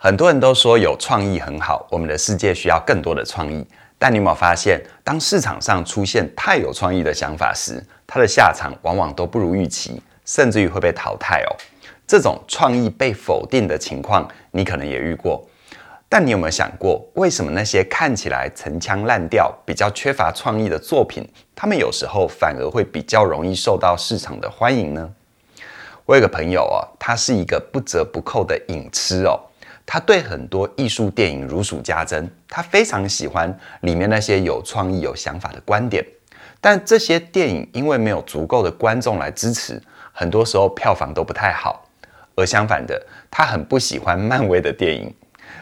很多人都说有创意很好，我们的世界需要更多的创意。但你有没有发现，当市场上出现太有创意的想法时，它的下场往往都不如预期，甚至于会被淘汰哦。这种创意被否定的情况，你可能也遇过。但你有没有想过，为什么那些看起来陈腔滥调、比较缺乏创意的作品，他们有时候反而会比较容易受到市场的欢迎呢？我有个朋友哦，他是一个不折不扣的影痴哦。他对很多艺术电影如数家珍，他非常喜欢里面那些有创意、有想法的观点。但这些电影因为没有足够的观众来支持，很多时候票房都不太好。而相反的，他很不喜欢漫威的电影，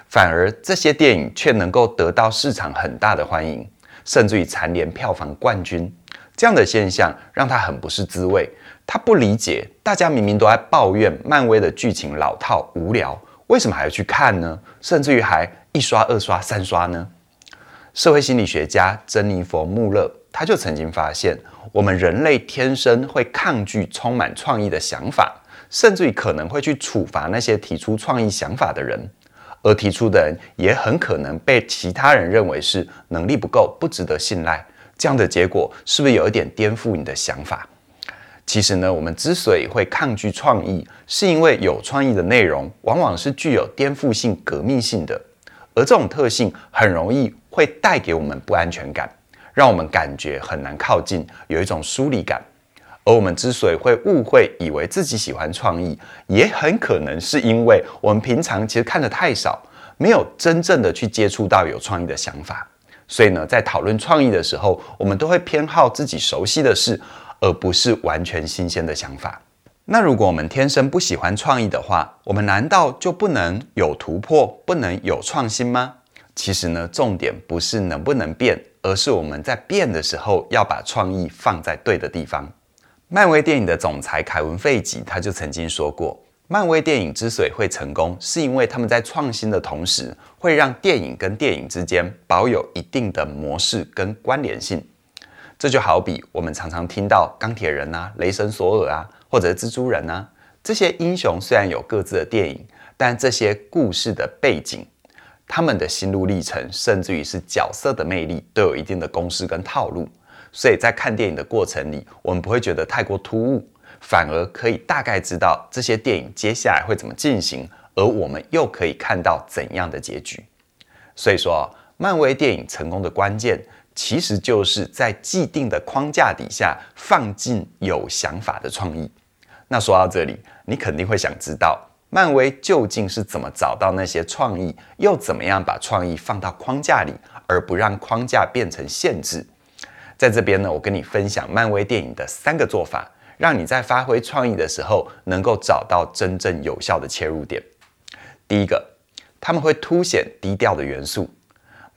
反而这些电影却能够得到市场很大的欢迎，甚至于蝉联票房冠军。这样的现象让他很不是滋味。他不理解，大家明明都在抱怨漫威的剧情老套无聊。为什么还要去看呢？甚至于还一刷、二刷、三刷呢？社会心理学家珍妮佛·穆勒他就曾经发现，我们人类天生会抗拒充满创意的想法，甚至于可能会去处罚那些提出创意想法的人，而提出的人也很可能被其他人认为是能力不够、不值得信赖。这样的结果是不是有一点颠覆你的想法？其实呢，我们之所以会抗拒创意，是因为有创意的内容往往是具有颠覆性、革命性的，而这种特性很容易会带给我们不安全感，让我们感觉很难靠近，有一种疏离感。而我们之所以会误会，以为自己喜欢创意，也很可能是因为我们平常其实看得太少，没有真正的去接触到有创意的想法。所以呢，在讨论创意的时候，我们都会偏好自己熟悉的事。而不是完全新鲜的想法。那如果我们天生不喜欢创意的话，我们难道就不能有突破，不能有创新吗？其实呢，重点不是能不能变，而是我们在变的时候要把创意放在对的地方。漫威电影的总裁凯文·费吉他就曾经说过，漫威电影之所以会成功，是因为他们在创新的同时，会让电影跟电影之间保有一定的模式跟关联性。这就好比我们常常听到钢铁人啊、雷神索尔啊，或者蜘蛛人啊，这些英雄虽然有各自的电影，但这些故事的背景、他们的心路历程，甚至于是角色的魅力，都有一定的公式跟套路。所以在看电影的过程里，我们不会觉得太过突兀，反而可以大概知道这些电影接下来会怎么进行，而我们又可以看到怎样的结局。所以说，漫威电影成功的关键，其实就是在既定的框架底下放进有想法的创意。那说到这里，你肯定会想知道，漫威究竟是怎么找到那些创意，又怎么样把创意放到框架里，而不让框架变成限制？在这边呢，我跟你分享漫威电影的三个做法，让你在发挥创意的时候能够找到真正有效的切入点。第一个，他们会凸显低调的元素。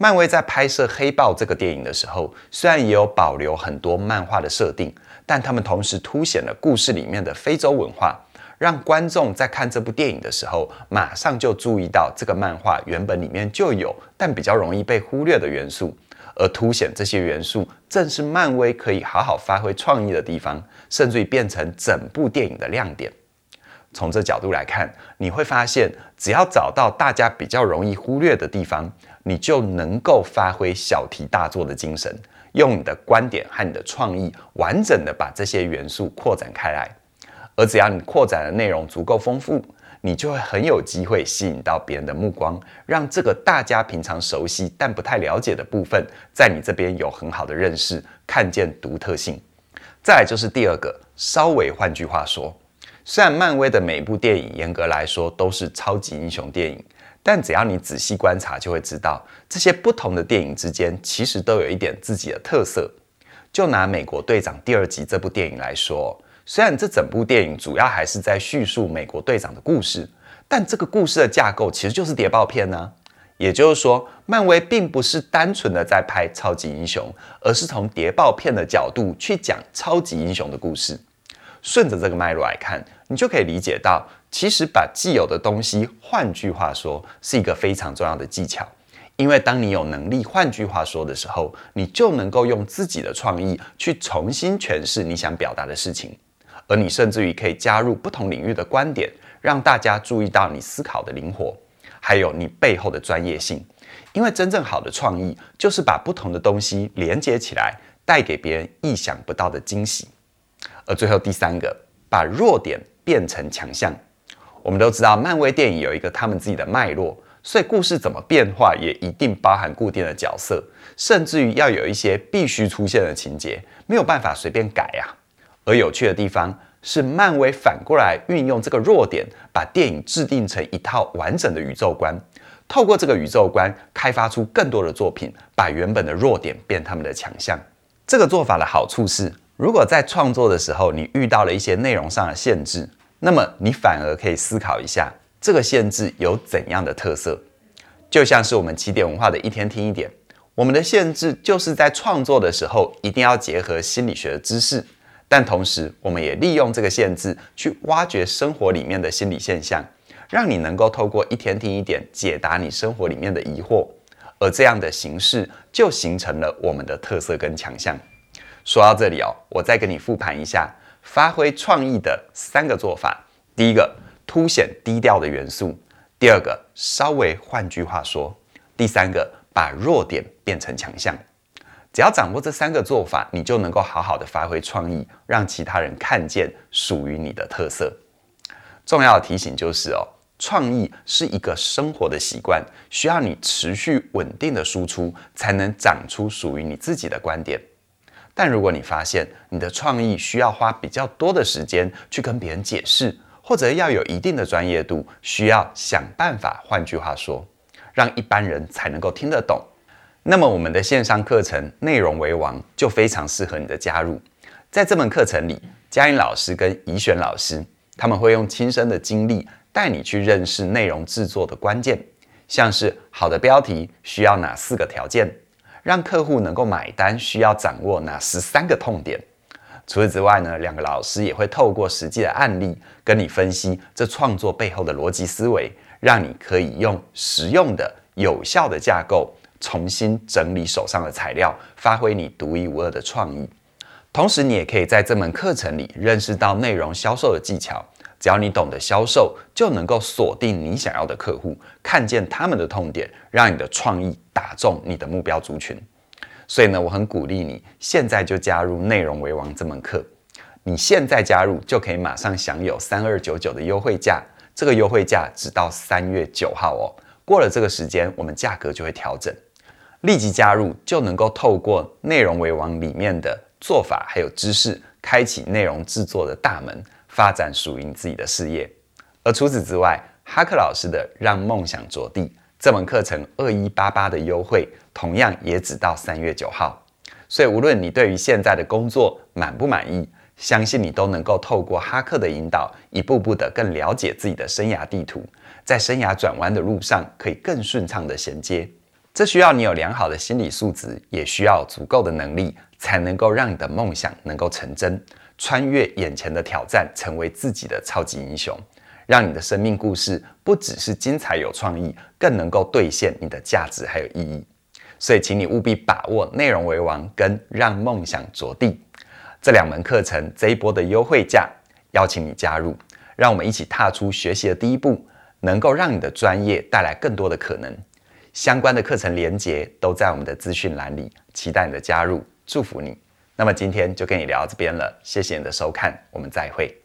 漫威在拍摄《黑豹》这个电影的时候，虽然也有保留很多漫画的设定，但他们同时凸显了故事里面的非洲文化，让观众在看这部电影的时候，马上就注意到这个漫画原本里面就有，但比较容易被忽略的元素，而凸显这些元素，正是漫威可以好好发挥创意的地方，甚至于变成整部电影的亮点。从这角度来看，你会发现，只要找到大家比较容易忽略的地方，你就能够发挥小题大做的精神，用你的观点和你的创意，完整的把这些元素扩展开来。而只要你扩展的内容足够丰富，你就会很有机会吸引到别人的目光，让这个大家平常熟悉但不太了解的部分，在你这边有很好的认识，看见独特性。再来就是第二个，稍微换句话说。虽然漫威的每部电影严格来说都是超级英雄电影，但只要你仔细观察，就会知道这些不同的电影之间其实都有一点自己的特色。就拿《美国队长》第二集这部电影来说，虽然这整部电影主要还是在叙述美国队长的故事，但这个故事的架构其实就是谍报片呢、也就是说，漫威并不是单纯的在拍超级英雄，而是从谍报片的角度去讲超级英雄的故事。顺着这个脉络来看，你就可以理解到，其实把既有的东西，换句话说，是一个非常重要的技巧。因为当你有能力换句话说的时候，你就能够用自己的创意去重新诠释你想表达的事情，而你甚至于可以加入不同领域的观点，让大家注意到你思考的灵活。还有你背后的专业性。因为真正好的创意，就是把不同的东西连接起来，带给别人意想不到的惊喜。而最后第三个，把弱点变成强项。我们都知道，漫威电影有一个他们自己的脉络，所以故事怎么变化，也一定包含固定的角色，甚至于要有一些必须出现的情节，没有办法随便改啊。而有趣的地方是，漫威反过来运用这个弱点，把电影制定成一套完整的宇宙观，透过这个宇宙观开发出更多的作品，把原本的弱点变他们的强项。这个做法的好处是，如果在创作的时候你遇到了一些内容上的限制，那么你反而可以思考一下，这个限制有怎样的特色？就像是我们起点文化的一天听一点，我们的限制就是在创作的时候一定要结合心理学的知识，但同时我们也利用这个限制去挖掘生活里面的心理现象，让你能够透过一天听一点解答你生活里面的疑惑，而这样的形式就形成了我们的特色跟强项。说到这里哦，我再跟你复盘一下。发挥创意的三个做法：第一个，凸显低调的元素；第二个，稍微换句话说；第三个，把弱点变成强项。只要掌握这三个做法，你就能够好好的发挥创意，让其他人看见属于你的特色。重要的提醒就是哦，创意是一个生活的习惯，需要你持续稳定的输出，才能长出属于你自己的观点。但如果你发现你的创意需要花比较多的时间去跟别人解释，或者要有一定的专业度，需要想办法，换句话说，让一般人才能够听得懂，那么我们的线上课程内容为王就非常适合你的加入。在这门课程里，嘉音老师跟怡璇老师他们会用亲身的经历带你去认识内容制作的关键，像是好的标题需要哪四个条件。让客户能够买单，需要掌握哪十三个痛点？除此之外呢，两个老师也会透过实际的案例跟你分析这创作背后的逻辑思维，让你可以用实用的、有效的架构重新整理手上的材料，发挥你独一无二的创意。同时，你也可以在这门课程里认识到内容销售的技巧。只要你懂得销售，就能够锁定你想要的客户，看见他们的痛点，让你的创意打中你的目标族群。所以呢，我很鼓励你现在就加入内容为王这门课。你现在加入就可以马上享有三二九九的优惠价，这个优惠价只到三月九号哦。过了这个时间，我们价格就会调整。立即加入就能够透过内容为王里面的做法还有知识，开启内容制作的大门。发展属于你自己的事业，而除此之外，哈克老师的《让梦想着地》这门课程二一八八的优惠，同样也只到三月九号。所以，无论你对于现在的工作满不满意，相信你都能够透过哈克的引导，一步步的更了解自己的生涯地图，在生涯转弯的路上可以更顺畅的衔接。这需要你有良好的心理素质，也需要足够的能力，才能够让你的梦想能够成真。穿越眼前的挑战，成为自己的超级英雄，让你的生命故事不只是精彩有创意，更能够兑现你的价值还有意义。所以，请你务必把握内容为王跟让梦想着地这两门课程这一波的优惠价，邀请你加入，让我们一起踏出学习的第一步，能够让你的专业带来更多的可能。相关的课程连接都在我们的资讯栏里，期待你的加入，祝福你。那么今天就跟你聊到这边了，谢谢你的收看，我们再会。